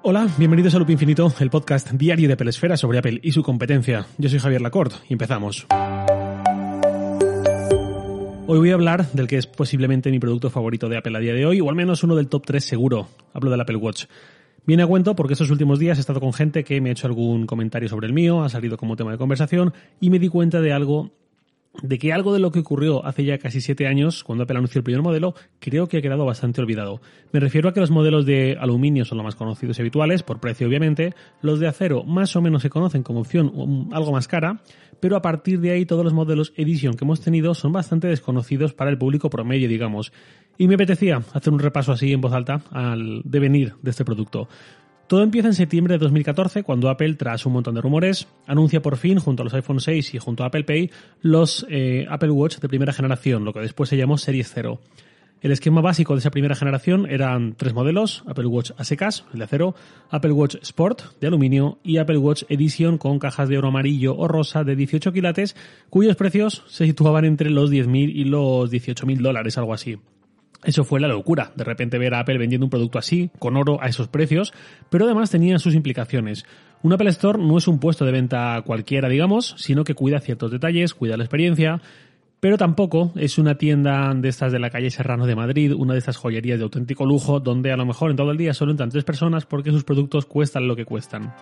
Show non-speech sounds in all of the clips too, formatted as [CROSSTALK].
Hola, bienvenidos a Loop Infinito, el podcast diario de Pelesfera sobre Apple y su competencia. Yo soy Javier Lacorte y empezamos. Hoy voy a hablar del que es posiblemente mi producto favorito de Apple a día de hoy, o al menos uno del top 3 seguro. Hablo del Apple Watch. Viene a cuento porque estos últimos días he estado con gente que me ha hecho algún comentario sobre el mío, ha salido como tema de conversación y me di cuenta de algo de que algo de lo que ocurrió hace ya casi siete años, cuando Apple anunció el primer modelo, creo que ha quedado bastante olvidado. Me refiero a que los modelos de aluminio son los más conocidos y habituales, por precio obviamente, los de acero más o menos se conocen como opción algo más cara, pero a partir de ahí todos los modelos Edition que hemos tenido son bastante desconocidos para el público promedio, digamos. Y me apetecía hacer un repaso así en voz alta al devenir de este producto. Todo empieza en septiembre de 2014 cuando Apple, tras un montón de rumores, anuncia por fin, junto a los iPhone 6 y junto a Apple Pay, los eh, Apple Watch de primera generación, lo que después se llamó Series 0. El esquema básico de esa primera generación eran tres modelos, Apple Watch a el de acero, Apple Watch Sport de aluminio y Apple Watch Edition con cajas de oro amarillo o rosa de 18 quilates, cuyos precios se situaban entre los 10.000 y los 18.000 dólares, algo así. Eso fue la locura, de repente ver a Apple vendiendo un producto así, con oro a esos precios, pero además tenía sus implicaciones. Un Apple Store no es un puesto de venta cualquiera, digamos, sino que cuida ciertos detalles, cuida la experiencia, pero tampoco es una tienda de estas de la calle Serrano de Madrid, una de estas joyerías de auténtico lujo, donde a lo mejor en todo el día solo entran tres personas porque sus productos cuestan lo que cuestan.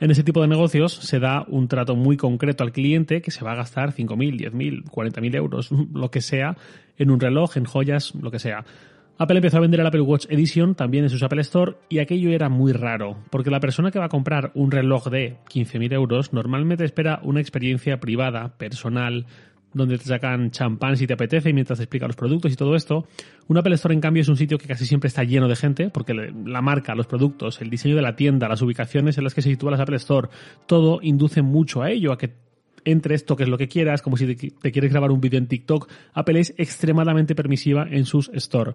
En ese tipo de negocios se da un trato muy concreto al cliente que se va a gastar 5.000, 10.000, 40.000 euros, [LAUGHS] lo que sea, en un reloj, en joyas, lo que sea. Apple empezó a vender el Apple Watch Edition también en sus Apple Store y aquello era muy raro, porque la persona que va a comprar un reloj de 15.000 euros normalmente espera una experiencia privada, personal, donde te sacan champán si te apetece y mientras te explican los productos y todo esto. Un Apple Store, en cambio, es un sitio que casi siempre está lleno de gente, porque la marca, los productos, el diseño de la tienda, las ubicaciones en las que se sitúa las Apple Store, todo induce mucho a ello, a que entres, toques lo que quieras, como si te, quieres grabar un vídeo en TikTok. Apple es extremadamente permisiva en sus store.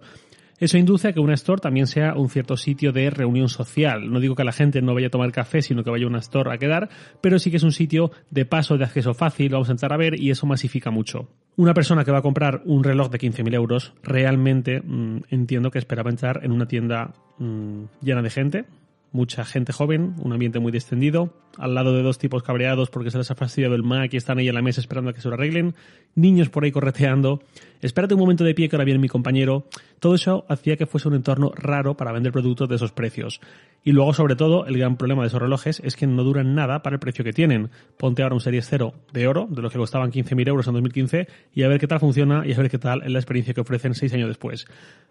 Eso induce a que una store también sea un cierto sitio de reunión social. No digo que la gente no vaya a tomar café, sino que vaya a una store a quedar, pero sí que es un sitio de paso, de acceso fácil, vamos a entrar a ver y eso masifica mucho. Una persona que va a comprar un reloj de 15.000 euros, realmente mm, entiendo que esperaba entrar en una tienda mm, llena de gente, mucha gente joven, un ambiente muy descendido, al lado de dos tipos cabreados porque se les ha fastidiado el Mac y están ahí en la mesa esperando a que se lo arreglen, niños por ahí correteando, espérate un momento de pie que ahora viene mi compañero, todo eso hacía que fuese un entorno raro para vender productos de esos precios. Y luego, sobre todo, el gran problema de esos relojes es que no duran nada para el precio que tienen. Ponte ahora un Series 0 de oro, de los que costaban 15.000 euros en 2015, y a ver qué tal funciona y a ver qué tal es la experiencia que ofrecen seis años después.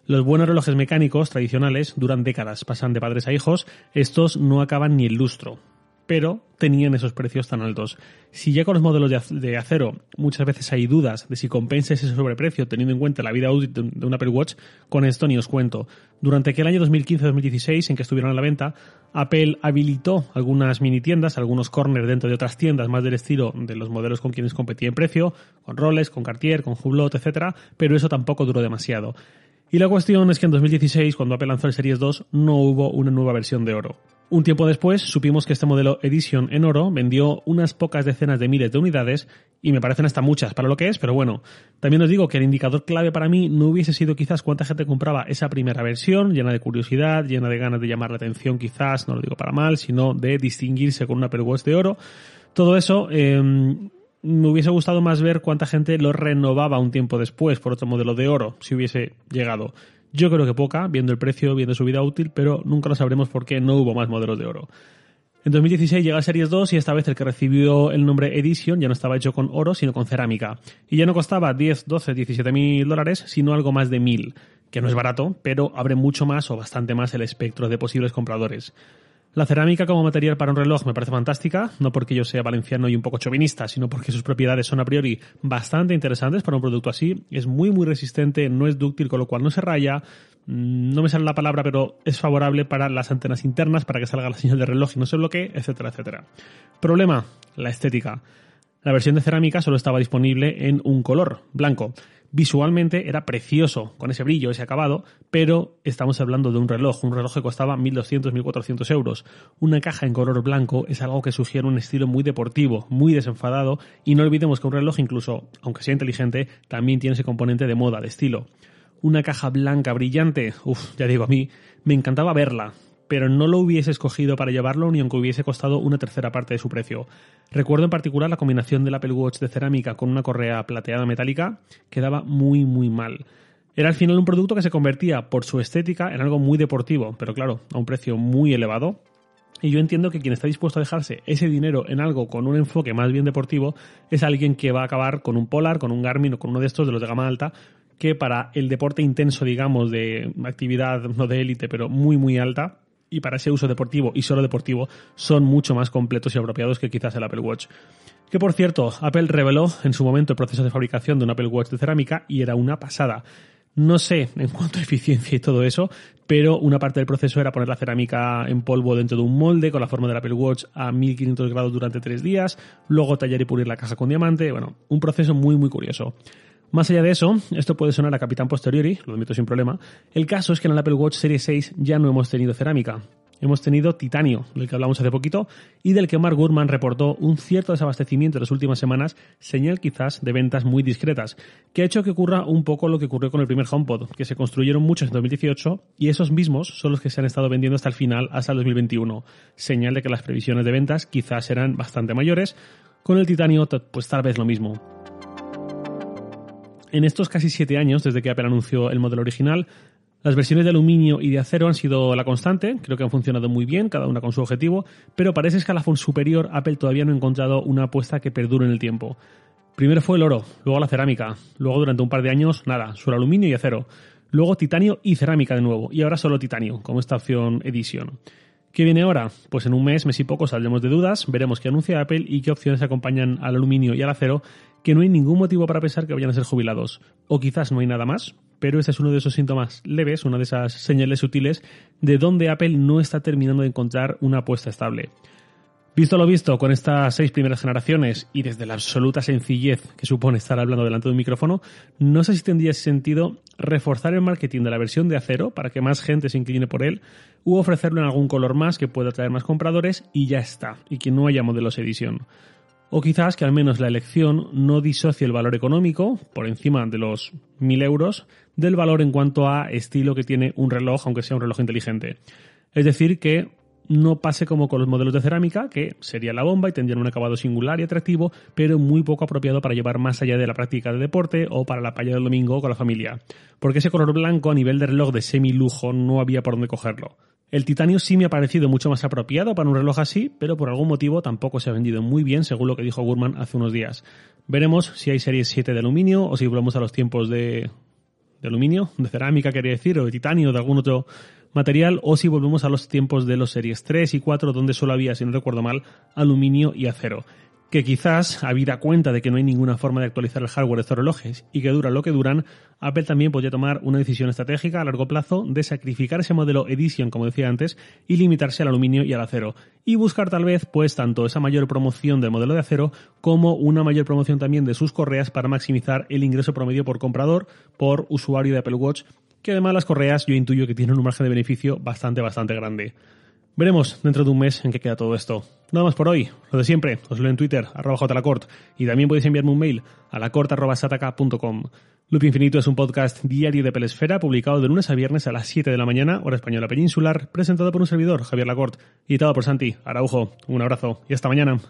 Los buenos relojes mecánicos tradicionales duran décadas, pasan de padres a hijos, estos no acaban ni el lustro pero tenían esos precios tan altos. Si ya con los modelos de acero muchas veces hay dudas de si compensa ese sobreprecio teniendo en cuenta la vida útil de un Apple Watch, con esto ni os cuento. Durante aquel año 2015-2016 en que estuvieron a la venta, Apple habilitó algunas mini tiendas, algunos corners dentro de otras tiendas más del estilo de los modelos con quienes competía en precio, con Rolex, con Cartier, con Hublot, etc., pero eso tampoco duró demasiado. Y la cuestión es que en 2016, cuando Apple lanzó el Series 2, no hubo una nueva versión de oro. Un tiempo después supimos que este modelo Edition en oro vendió unas pocas decenas de miles de unidades y me parecen hasta muchas para lo que es, pero bueno, también os digo que el indicador clave para mí no hubiese sido quizás cuánta gente compraba esa primera versión, llena de curiosidad, llena de ganas de llamar la atención quizás, no lo digo para mal, sino de distinguirse con una Apple de oro. Todo eso eh, me hubiese gustado más ver cuánta gente lo renovaba un tiempo después por otro modelo de oro, si hubiese llegado. Yo creo que poca, viendo el precio, viendo su vida útil, pero nunca lo sabremos porque no hubo más modelos de oro. En 2016 llega Series 2 y esta vez el que recibió el nombre Edition ya no estaba hecho con oro, sino con cerámica. Y ya no costaba 10, 12, 17 mil dólares, sino algo más de mil, que no es barato, pero abre mucho más o bastante más el espectro de posibles compradores. La cerámica como material para un reloj me parece fantástica, no porque yo sea valenciano y un poco chauvinista, sino porque sus propiedades son a priori bastante interesantes para un producto así. Es muy muy resistente, no es dúctil, con lo cual no se raya. Mm, no me sale la palabra, pero es favorable para las antenas internas, para que salga la señal de reloj y no se bloquee, etcétera, etcétera. Problema, la estética. La versión de cerámica solo estaba disponible en un color, blanco. Visualmente era precioso, con ese brillo, ese acabado, pero estamos hablando de un reloj, un reloj que costaba 1.200, 1.400 euros. Una caja en color blanco es algo que sugiere un estilo muy deportivo, muy desenfadado, y no olvidemos que un reloj, incluso aunque sea inteligente, también tiene ese componente de moda, de estilo. una caja blanca brillante. Uf, ya digo, a mí me encantaba verla, pero no lo hubiese escogido para llevarlo ni aunque hubiese costado una tercera parte de su precio. Recuerdo en particular la combinación del Apple Watch de cerámica con una correa plateada metálica, quedaba muy muy mal. Era al final un producto que se convertía por su estética en algo muy deportivo, pero claro, a un precio muy elevado. Y yo entiendo que quien está dispuesto a dejarse ese dinero en algo con un enfoque más bien deportivo es alguien que va a acabar con un Polar, con un Garmin o con uno de estos de los de gama alta, que para el deporte intenso, digamos, de actividad no de élite, pero muy muy alta, y para ese uso deportivo y solo deportivo son mucho más completos y apropiados que quizás el Apple Watch. Que por cierto, Apple reveló en su momento el proceso de fabricación de un Apple Watch de cerámica y era una pasada. No sé en cuanto a [LAUGHS] eficiencia y todo eso, pero una parte del proceso era poner la cerámica en polvo dentro de un molde con la forma del Apple Watch a 1500 grados durante tres días, luego tallar y pulir la caja con diamante, bueno, un proceso muy muy curioso. Más allá de eso, esto puede sonar a capitán posteriori, lo admito sin problema, el caso es que en el Apple Watch Series 6 ya no hemos tenido cerámica. Hemos tenido titanio, del que hablamos hace poquito, y del que Mark Gurman reportó un cierto desabastecimiento en las últimas semanas, señal quizás de ventas muy discretas, que ha hecho que ocurra un poco lo que ocurrió con el primer HomePod, que se construyeron muchos en 2018 y esos mismos son los que se han estado vendiendo hasta el final, hasta el 2021, señal de que las previsiones de ventas quizás eran bastante mayores, con el titanio pues tal vez lo mismo. En estos casi siete años, desde que Apple anunció el modelo original, las versiones de aluminio y de acero han sido la constante, creo que han funcionado muy bien, cada una con su objetivo, pero para ese escalafón superior Apple todavía no ha encontrado una apuesta que perdure en el tiempo. Primero fue el oro, luego la cerámica, luego durante un par de años nada, solo aluminio y acero, luego titanio y cerámica de nuevo, y ahora solo titanio, como esta opción Edition. ¿Qué viene ahora? Pues en un mes, mes y poco saldremos de dudas, veremos qué anuncia Apple y qué opciones acompañan al aluminio y al acero, que no hay ningún motivo para pensar que vayan a ser jubilados. O quizás no hay nada más, pero este es uno de esos síntomas leves, una de esas señales sutiles de donde Apple no está terminando de encontrar una apuesta estable. Visto lo visto, con estas seis primeras generaciones y desde la absoluta sencillez que supone estar hablando delante de un micrófono, no sé si tendría sentido reforzar el marketing de la versión de acero para que más gente se incline por él, u ofrecerlo en algún color más que pueda atraer más compradores y ya está, y que no haya modelos edición. O quizás que al menos la elección no disocie el valor económico, por encima de los 1000 euros, del valor en cuanto a estilo que tiene un reloj, aunque sea un reloj inteligente. Es decir, que no pase como con los modelos de cerámica, que sería la bomba y tendrían un acabado singular y atractivo, pero muy poco apropiado para llevar más allá de la práctica de deporte o para la playa del domingo con la familia. Porque ese color blanco a nivel de reloj de semi-lujo no había por dónde cogerlo. El titanio sí me ha parecido mucho más apropiado para un reloj así, pero por algún motivo tampoco se ha vendido muy bien, según lo que dijo Gurman hace unos días. Veremos si hay series 7 de aluminio o si volvemos a los tiempos de, de aluminio, de cerámica quería decir, o de titanio, de algún otro material o si volvemos a los tiempos de los series 3 y 4 donde solo había, si no recuerdo mal, aluminio y acero. Que quizás, habida cuenta de que no hay ninguna forma de actualizar el hardware de estos relojes y que duran lo que duran, Apple también podría tomar una decisión estratégica a largo plazo de sacrificar ese modelo Edition, como decía antes, y limitarse al aluminio y al acero. Y buscar tal vez, pues, tanto esa mayor promoción del modelo de acero como una mayor promoción también de sus correas para maximizar el ingreso promedio por comprador, por usuario de Apple Watch que además las correas yo intuyo que tienen un margen de beneficio bastante, bastante grande. Veremos dentro de un mes en qué queda todo esto. Nada más por hoy, lo de siempre, os leo en Twitter, arroba jlacort, y también podéis enviarme un mail a lacort.sataka.com. Loop Infinito es un podcast diario de Pelesfera, publicado de lunes a viernes a las 7 de la mañana, hora española peninsular, presentado por un servidor, Javier Lacort, editado por Santi Araujo. Un abrazo y hasta mañana.